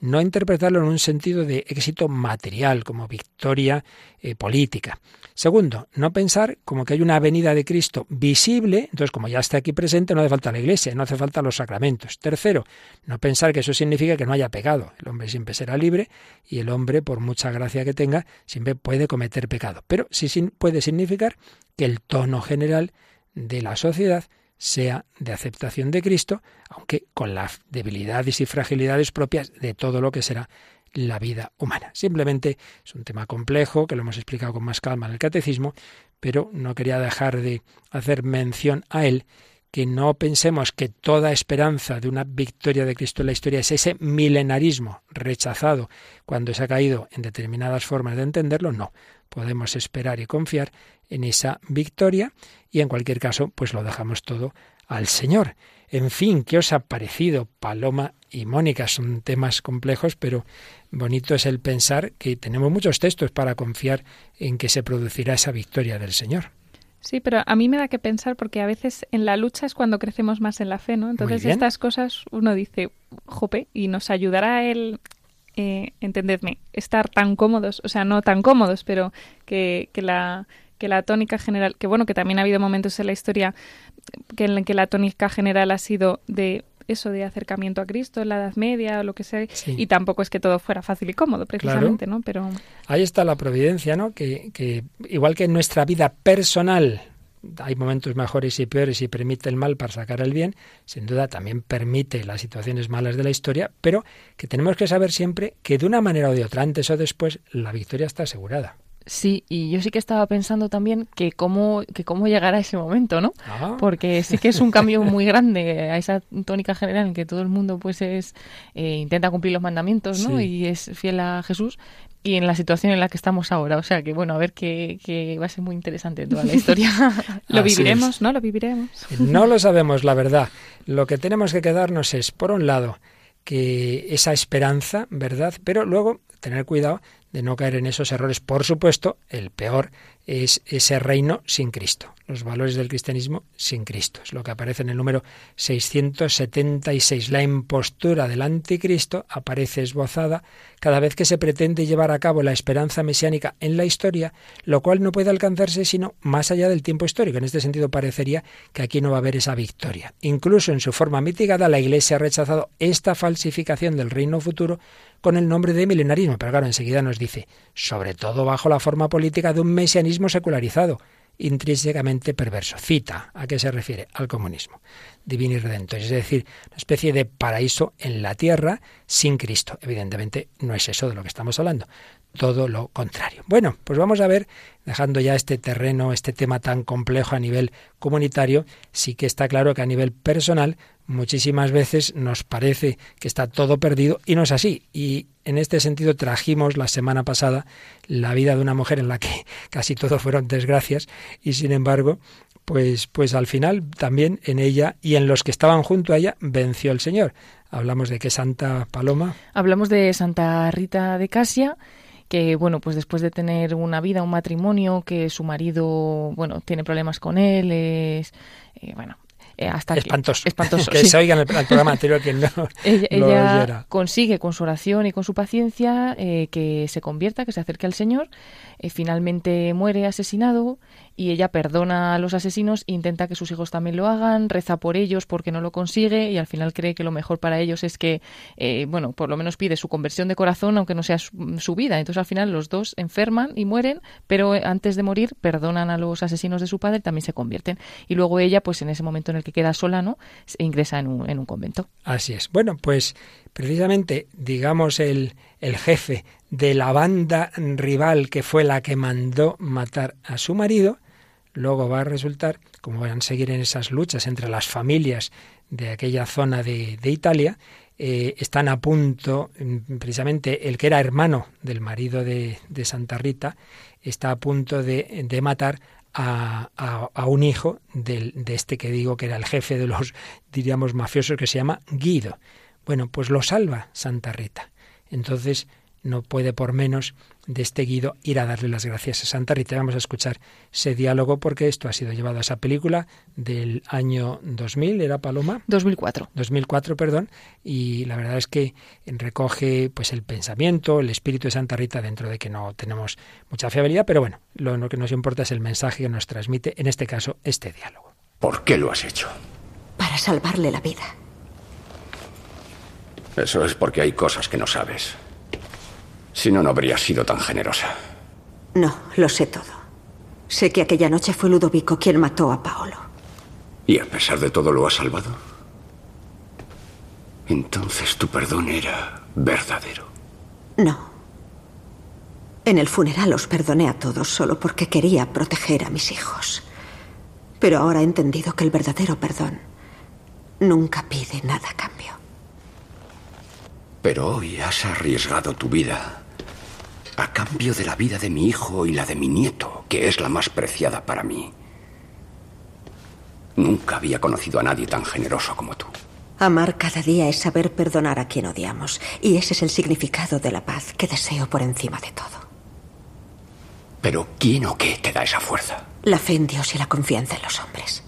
no interpretarlo en un sentido de éxito material, como victoria eh, política. Segundo, no pensar como que hay una venida de Cristo visible, entonces como ya está aquí presente no hace falta la iglesia, no hace falta los sacramentos. Tercero, no pensar que eso significa que no haya pecado. El hombre siempre será libre y el hombre, por mucha gracia que tenga, siempre puede cometer pecado. Pero sí puede significar que el tono general de la sociedad sea de aceptación de Cristo, aunque con las debilidades y fragilidades propias de todo lo que será la vida humana. Simplemente es un tema complejo que lo hemos explicado con más calma en el catecismo, pero no quería dejar de hacer mención a él que no pensemos que toda esperanza de una victoria de Cristo en la historia es ese milenarismo rechazado cuando se ha caído en determinadas formas de entenderlo, no. Podemos esperar y confiar en esa victoria y en cualquier caso, pues lo dejamos todo al Señor. En fin, ¿qué os ha parecido Paloma y Mónica? Son temas complejos, pero bonito es el pensar que tenemos muchos textos para confiar en que se producirá esa victoria del Señor. Sí, pero a mí me da que pensar porque a veces en la lucha es cuando crecemos más en la fe, ¿no? Entonces estas cosas uno dice, jope, y nos ayudará el, eh, entendedme, estar tan cómodos, o sea, no tan cómodos, pero que, que la que la tónica general, que bueno, que también ha habido momentos en la historia que en que la tónica general ha sido de eso de acercamiento a Cristo en la Edad Media o lo que sea, y tampoco es que todo fuera fácil y cómodo, precisamente, ¿no? Pero ahí está la providencia, ¿no? Que, que igual que en nuestra vida personal hay momentos mejores y peores y permite el mal para sacar el bien, sin duda también permite las situaciones malas de la historia, pero que tenemos que saber siempre que de una manera o de otra, antes o después, la victoria está asegurada. Sí, y yo sí que estaba pensando también que cómo, que cómo llegar a ese momento, ¿no? Ah. Porque sí que es un cambio muy grande a esa tónica general en que todo el mundo pues es eh, intenta cumplir los mandamientos, ¿no? Y es fiel a Jesús y en la situación en la que estamos ahora. O sea que bueno, a ver que, que va a ser muy interesante toda la historia. lo viviremos, ¿no? Lo viviremos. No lo sabemos, la verdad. Lo que tenemos que quedarnos es, por un lado, que esa esperanza, ¿verdad? Pero luego tener cuidado de no caer en esos errores. Por supuesto, el peor es ese reino sin Cristo, los valores del cristianismo sin Cristo. Es lo que aparece en el número 676. La impostura del anticristo aparece esbozada cada vez que se pretende llevar a cabo la esperanza mesiánica en la historia, lo cual no puede alcanzarse sino más allá del tiempo histórico. En este sentido parecería que aquí no va a haber esa victoria. Incluso en su forma mitigada, la Iglesia ha rechazado esta falsificación del reino futuro con el nombre de milenarismo. Pero claro, enseguida nos dice, sobre todo bajo la forma política de un mesianismo secularizado, intrínsecamente perverso. Cita, ¿a qué se refiere? Al comunismo divino y redentor, es decir, una especie de paraíso en la tierra sin Cristo. Evidentemente no es eso de lo que estamos hablando. Todo lo contrario. Bueno, pues vamos a ver, dejando ya este terreno, este tema tan complejo a nivel comunitario, sí que está claro que a nivel personal muchísimas veces nos parece que está todo perdido y no es así. Y en este sentido trajimos la semana pasada la vida de una mujer en la que casi todo fueron desgracias y sin embargo pues, pues al final también en ella y en los que estaban junto a ella venció el Señor. Hablamos de que Santa Paloma. Hablamos de Santa Rita de Casia que bueno, pues después de tener una vida, un matrimonio, que su marido, bueno, tiene problemas con él, es, eh, bueno, eh, hasta espantoso. Que, espantoso que se oiga en el, programa anterior que no. ella, ella consigue con su oración y con su paciencia eh, que se convierta, que se acerque al Señor. Eh, finalmente muere asesinado y ella perdona a los asesinos, intenta que sus hijos también lo hagan, reza por ellos porque no lo consigue y al final cree que lo mejor para ellos es que, bueno, por lo menos pide su conversión de corazón, aunque no sea su, su, vida. Entonces al final los dos enferman y mueren, pero antes de morir perdonan a los asesinos de su padre también se convierten. Y luego ella, pues en ese momento en el que queda sola, ¿no? Se ingresa en un, en un convento. Así es. Bueno, pues precisamente, digamos, el, el jefe de la banda rival que fue la que mandó matar a su marido, luego va a resultar, como van a seguir en esas luchas entre las familias de aquella zona de, de Italia, eh, están a punto, mm, precisamente el que era hermano del marido de, de Santa Rita, está a punto de, de matar a, a, a, un hijo de este que digo que era el jefe de los, diríamos, mafiosos, que se llama Guido. Bueno, pues lo salva Santa Rita. Entonces no puede por menos de este Guido ir a darle las gracias a Santa Rita. Vamos a escuchar ese diálogo porque esto ha sido llevado a esa película del año 2000, ¿era Paloma? 2004. 2004, perdón, y la verdad es que recoge pues el pensamiento, el espíritu de Santa Rita dentro de que no tenemos mucha fiabilidad, pero bueno, lo, lo que nos importa es el mensaje que nos transmite, en este caso, este diálogo. ¿Por qué lo has hecho? Para salvarle la vida. Eso es porque hay cosas que no sabes. Si no, no habrías sido tan generosa. No, lo sé todo. Sé que aquella noche fue Ludovico quien mató a Paolo. ¿Y a pesar de todo lo has salvado? Entonces tu perdón era verdadero. No. En el funeral os perdoné a todos solo porque quería proteger a mis hijos. Pero ahora he entendido que el verdadero perdón nunca pide nada a cambio. Pero hoy has arriesgado tu vida a cambio de la vida de mi hijo y la de mi nieto, que es la más preciada para mí. Nunca había conocido a nadie tan generoso como tú. Amar cada día es saber perdonar a quien odiamos, y ese es el significado de la paz que deseo por encima de todo. Pero ¿quién o qué te da esa fuerza? La fe en Dios y la confianza en los hombres.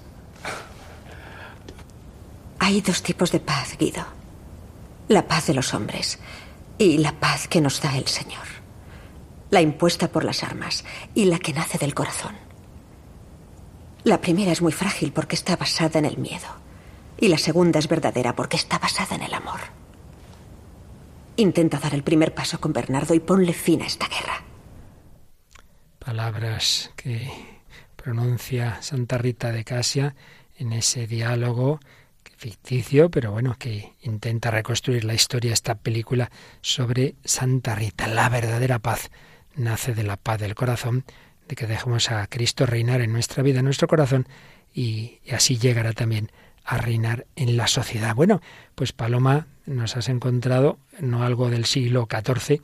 Hay dos tipos de paz, Guido. La paz de los hombres y la paz que nos da el Señor. La impuesta por las armas y la que nace del corazón. La primera es muy frágil porque está basada en el miedo. Y la segunda es verdadera porque está basada en el amor. Intenta dar el primer paso con Bernardo y ponle fin a esta guerra. Palabras que pronuncia Santa Rita de Casia en ese diálogo ficticio, pero bueno, que intenta reconstruir la historia, esta película sobre Santa Rita. La verdadera paz nace de la paz del corazón, de que dejemos a Cristo reinar en nuestra vida, en nuestro corazón, y, y así llegará también a reinar en la sociedad. Bueno, pues Paloma, nos has encontrado no algo del siglo XIV,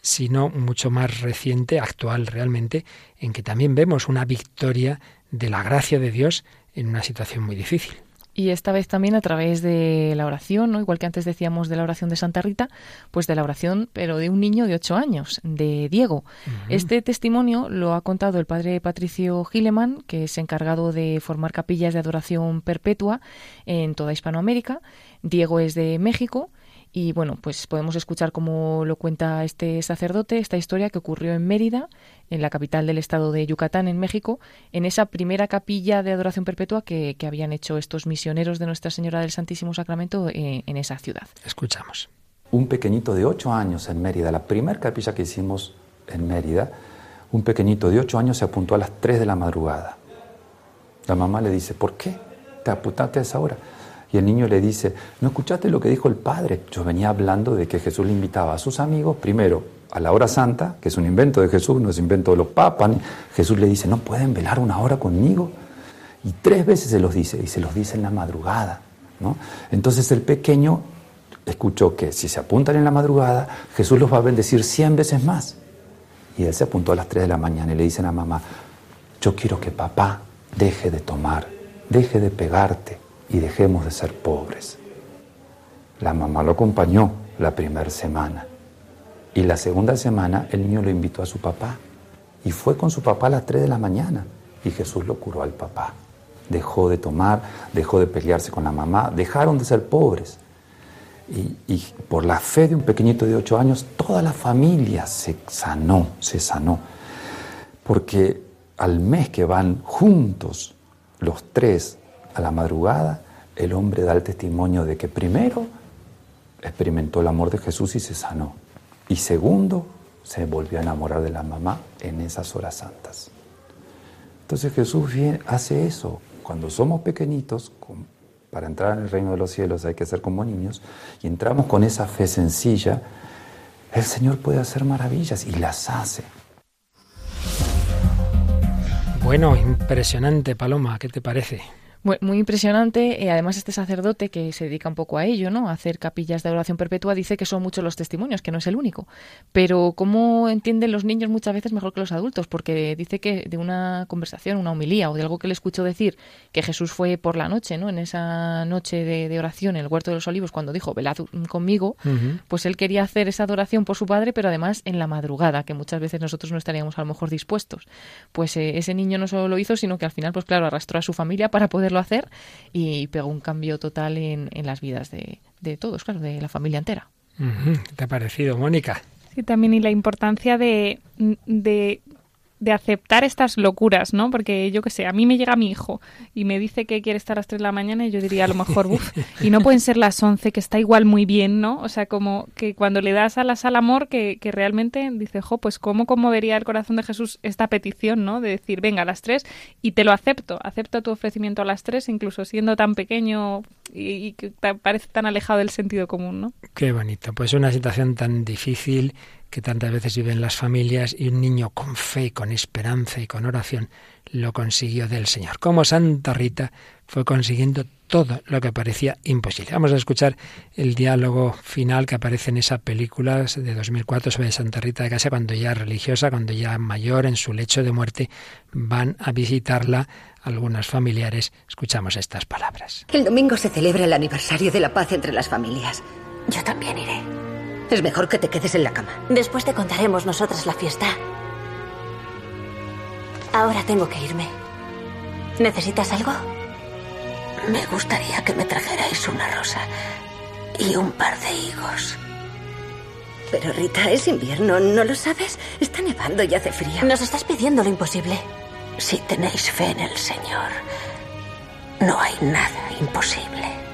sino mucho más reciente, actual realmente, en que también vemos una victoria de la gracia de Dios en una situación muy difícil. Y esta vez también a través de la oración, ¿no? igual que antes decíamos de la oración de Santa Rita, pues de la oración, pero de un niño de ocho años, de Diego. Uh -huh. Este testimonio lo ha contado el padre Patricio Gileman, que es encargado de formar capillas de adoración perpetua en toda Hispanoamérica. Diego es de México y bueno, pues podemos escuchar cómo lo cuenta este sacerdote, esta historia que ocurrió en Mérida, en la capital del estado de Yucatán, en México, en esa primera capilla de adoración perpetua que, que habían hecho estos misioneros de Nuestra Señora del Santísimo Sacramento en, en esa ciudad. Escuchamos. Un pequeñito de ocho años en Mérida, la primera capilla que hicimos en Mérida, un pequeñito de ocho años se apuntó a las tres de la madrugada. La mamá le dice, ¿por qué te apuntaste a esa hora? Y el niño le dice, ¿no escuchaste lo que dijo el padre? Yo venía hablando de que Jesús le invitaba a sus amigos, primero, a la hora santa, que es un invento de Jesús, no es invento de los papas. Jesús le dice, ¿no pueden velar una hora conmigo? Y tres veces se los dice, y se los dice en la madrugada. ¿no? Entonces el pequeño escuchó que si se apuntan en la madrugada, Jesús los va a bendecir cien veces más. Y él se apuntó a las tres de la mañana y le dicen a mamá, yo quiero que papá deje de tomar, deje de pegarte y dejemos de ser pobres. La mamá lo acompañó la primera semana y la segunda semana el niño lo invitó a su papá y fue con su papá a las 3 de la mañana y Jesús lo curó al papá. Dejó de tomar, dejó de pelearse con la mamá, dejaron de ser pobres. Y, por la fe de un pequeñito de 8 años, toda la familia se sanó, se sanó. Porque al mes que van juntos los tres a la madrugada, el hombre da el testimonio de que primero experimentó el amor de Jesús y se sanó. Y segundo, se volvió a enamorar de la mamá en esas horas santas. Entonces Jesús hace eso. Cuando somos pequeñitos, para entrar en el reino de los cielos hay que ser como niños, y entramos con esa fe sencilla, el Señor puede hacer maravillas y las hace. Bueno, impresionante, Paloma, ¿qué te parece? Muy, impresionante. y además, este sacerdote que se dedica un poco a ello, ¿no? A hacer capillas de oración perpetua, dice que son muchos los testimonios, que no es el único. Pero ¿cómo entienden los niños muchas veces mejor que los adultos? Porque dice que de una conversación, una homilía o de algo que le escuchó decir que Jesús fue por la noche, ¿no? En esa noche de, oración en el huerto de los olivos, cuando dijo, velad conmigo, pues él quería hacer esa adoración por su padre, pero además en la madrugada, que muchas veces nosotros no estaríamos a lo mejor dispuestos. Pues eh, ese niño no solo lo hizo, sino que al final, pues claro, arrastró a su familia para poderlo hacer y pegó un cambio total en, en las vidas de, de, todos, claro, de la familia entera. ¿Qué te ha parecido, Mónica? Sí, también y la importancia de, de de aceptar estas locuras, ¿no? Porque yo qué sé, a mí me llega mi hijo y me dice que quiere estar a las 3 de la mañana y yo diría a lo mejor, uff, y no pueden ser las 11, que está igual muy bien, ¿no? O sea, como que cuando le das alas al amor, que, que realmente dice, jo, pues cómo conmovería el corazón de Jesús esta petición, ¿no? De decir, venga, a las 3 y te lo acepto, acepto tu ofrecimiento a las 3, incluso siendo tan pequeño y, y que parece tan alejado del sentido común, ¿no? Qué bonito, pues una situación tan difícil que tantas veces viven las familias y un niño con fe, con esperanza y con oración lo consiguió del Señor. Como Santa Rita fue consiguiendo todo lo que parecía imposible. Vamos a escuchar el diálogo final que aparece en esa película de 2004 sobre Santa Rita de Casa, cuando ya religiosa, cuando ya mayor, en su lecho de muerte, van a visitarla algunos familiares. Escuchamos estas palabras. El domingo se celebra el aniversario de la paz entre las familias. Yo también iré. Es mejor que te quedes en la cama. Después te contaremos nosotras la fiesta. Ahora tengo que irme. ¿Necesitas algo? Me gustaría que me trajerais una rosa y un par de higos. Pero Rita, es invierno, ¿no lo sabes? Está nevando y hace frío. Nos estás pidiendo lo imposible. Si tenéis fe en el Señor, no hay nada imposible.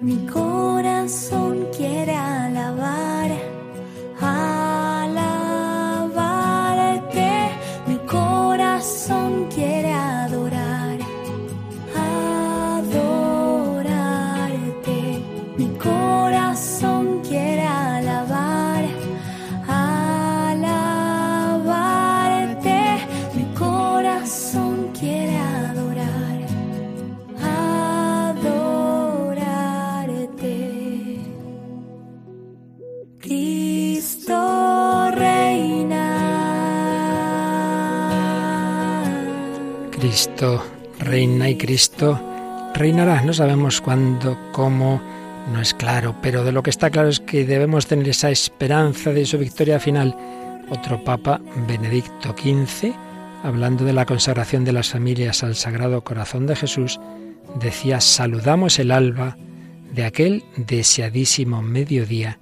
Mi corazón quiere alabar, Reina y Cristo reinará. No sabemos cuándo, cómo, no es claro, pero de lo que está claro es que debemos tener esa esperanza de su victoria final. Otro Papa, Benedicto XV, hablando de la consagración de las familias al Sagrado Corazón de Jesús, decía, saludamos el alba de aquel deseadísimo mediodía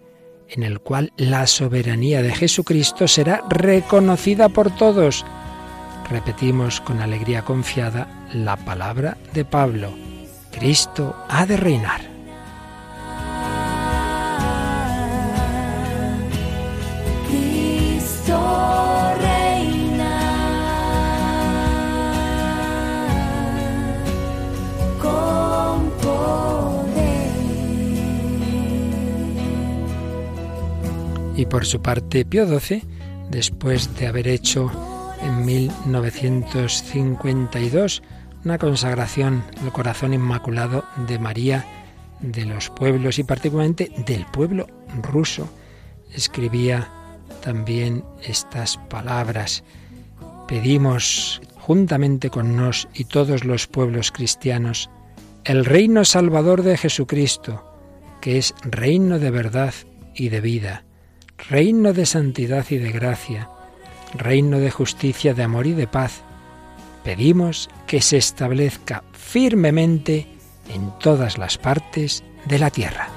en el cual la soberanía de Jesucristo será reconocida por todos. Repetimos con alegría confiada la palabra de Pablo. Cristo ha de reinar. Cristo reina con poder. Y por su parte, Pío XII, después de haber hecho en 1952 una consagración al corazón inmaculado de María de los pueblos y particularmente del pueblo ruso, escribía también estas palabras. Pedimos juntamente con nos y todos los pueblos cristianos el reino salvador de Jesucristo, que es reino de verdad y de vida, reino de santidad y de gracia, reino de justicia, de amor y de paz. Pedimos que se establezca firmemente en todas las partes de la tierra.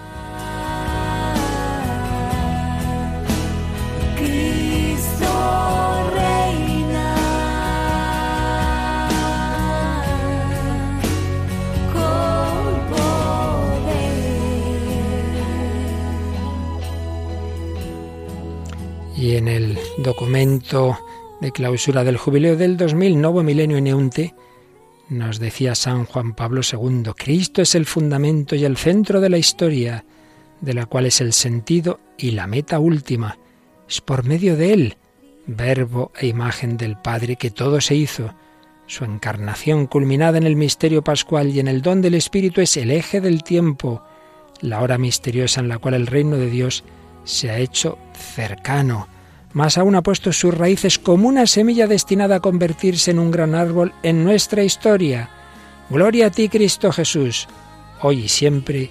Y en el documento de clausura del jubileo del 2000, Novo Milenio in Eunte, nos decía San Juan Pablo II, Cristo es el fundamento y el centro de la historia, de la cual es el sentido y la meta última. Es por medio de él, verbo e imagen del Padre, que todo se hizo. Su encarnación culminada en el misterio pascual y en el don del Espíritu es el eje del tiempo, la hora misteriosa en la cual el reino de Dios se ha hecho cercano. Más aún ha puesto sus raíces como una semilla destinada a convertirse en un gran árbol en nuestra historia. Gloria a ti, Cristo Jesús. Hoy y siempre,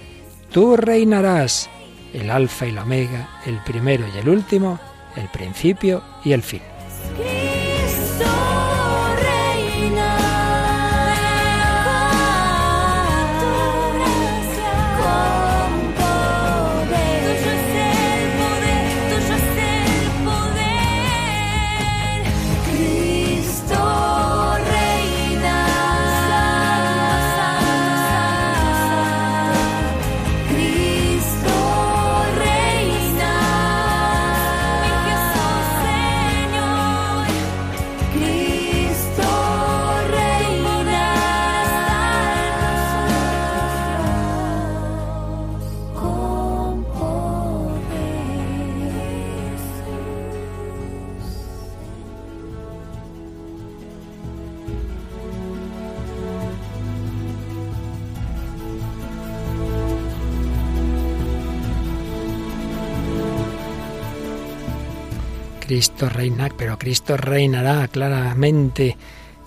tú reinarás, el alfa y la omega, el primero y el último, el principio y el fin. Cristo reina, pero Cristo reinará claramente.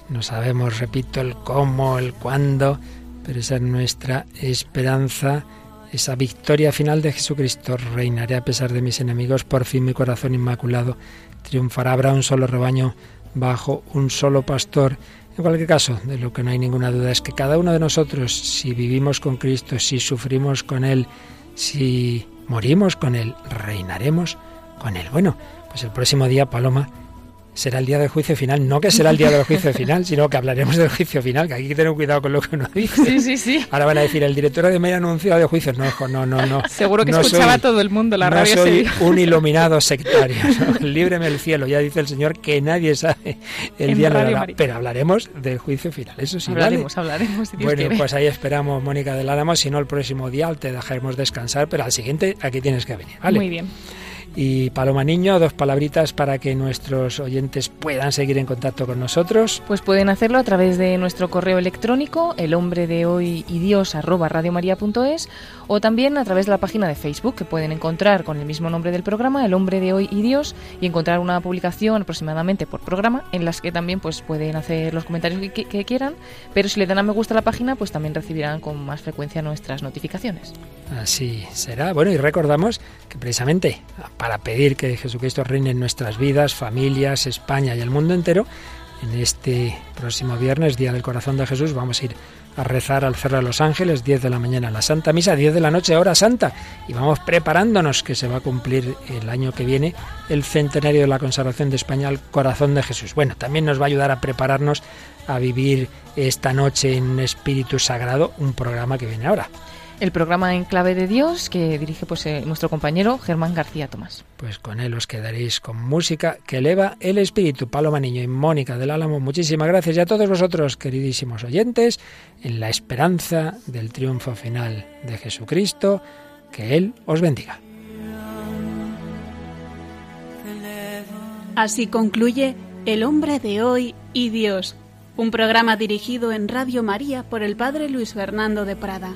No sabemos, repito, el cómo, el cuándo, pero esa es nuestra esperanza, esa victoria final de Jesucristo. Reinaré a pesar de mis enemigos, por fin mi corazón inmaculado triunfará. Habrá un solo rebaño bajo un solo pastor. En cualquier caso, de lo que no hay ninguna duda es que cada uno de nosotros, si vivimos con Cristo, si sufrimos con Él, si morimos con Él, reinaremos con Él. Bueno, pues el próximo día, Paloma, será el día del juicio final. No que será el día del juicio final, sino que hablaremos del juicio final, que hay que tener cuidado con lo que uno dice. Sí, sí, sí. Ahora van a decir, el director de media anunciado de juicios. No, no, no, no. Seguro que No escuchaba soy- todo el mundo la no radio soy un iluminado sectario. ¿no? Líbreme el cielo. Ya dice el Señor que nadie sabe el En día de la. Pero hablaremos del juicio final. Eso sí, ¿vale? hablaremos, hablaremos, si Dios Bueno, quiere. pues ahí esperamos, Mónica del Álamo. Si no, el próximo día te dejaremos descansar, pero al siguiente aquí tienes que venir, ¿vale? Muy bien. Y Paloma Niño, dos palabritas para que nuestros oyentes puedan seguir en contacto con nosotros. Pues pueden hacerlo a través de nuestro correo electrónico, el hombre de hoy y Dios arroba radiomaria.es, o también a través de la página de Facebook que pueden encontrar con el mismo nombre del programa, el hombre de hoy y Dios, y encontrar una publicación aproximadamente por programa en las que también pues pueden hacer los comentarios que, que- que quieran, pero si le dan a me gusta a la página pues también recibirán con más frecuencia nuestras notificaciones. Así será. Bueno, y recordamos que precisamente para pedir que Jesucristo reine en nuestras vidas, familias, España y el mundo entero, en este próximo viernes, Día del Corazón de Jesús, vamos a ir a rezar al Cerro de los Ángeles, 10 de la mañana la Santa Misa, 10 de la noche hora santa. Y vamos preparándonos que se va a cumplir el año que viene el centenario de la consagración de España al corazón de Jesús. Bueno, también nos va a ayudar a prepararnos a vivir esta noche en espíritu sagrado, un programa que viene ahora. El programa En Clave de Dios que dirige pues eh, nuestro compañero Germán García Tomás. Pues con él os quedaréis con música que eleva el espíritu. Paloma Niño y Mónica del Álamo, muchísimas gracias. Y a todos vosotros, queridísimos oyentes, en la esperanza del triunfo final de Jesucristo, que Él os bendiga. Así concluye El hombre de hoy y Dios, un programa dirigido en Radio María por el Padre Luis Fernando de Prada.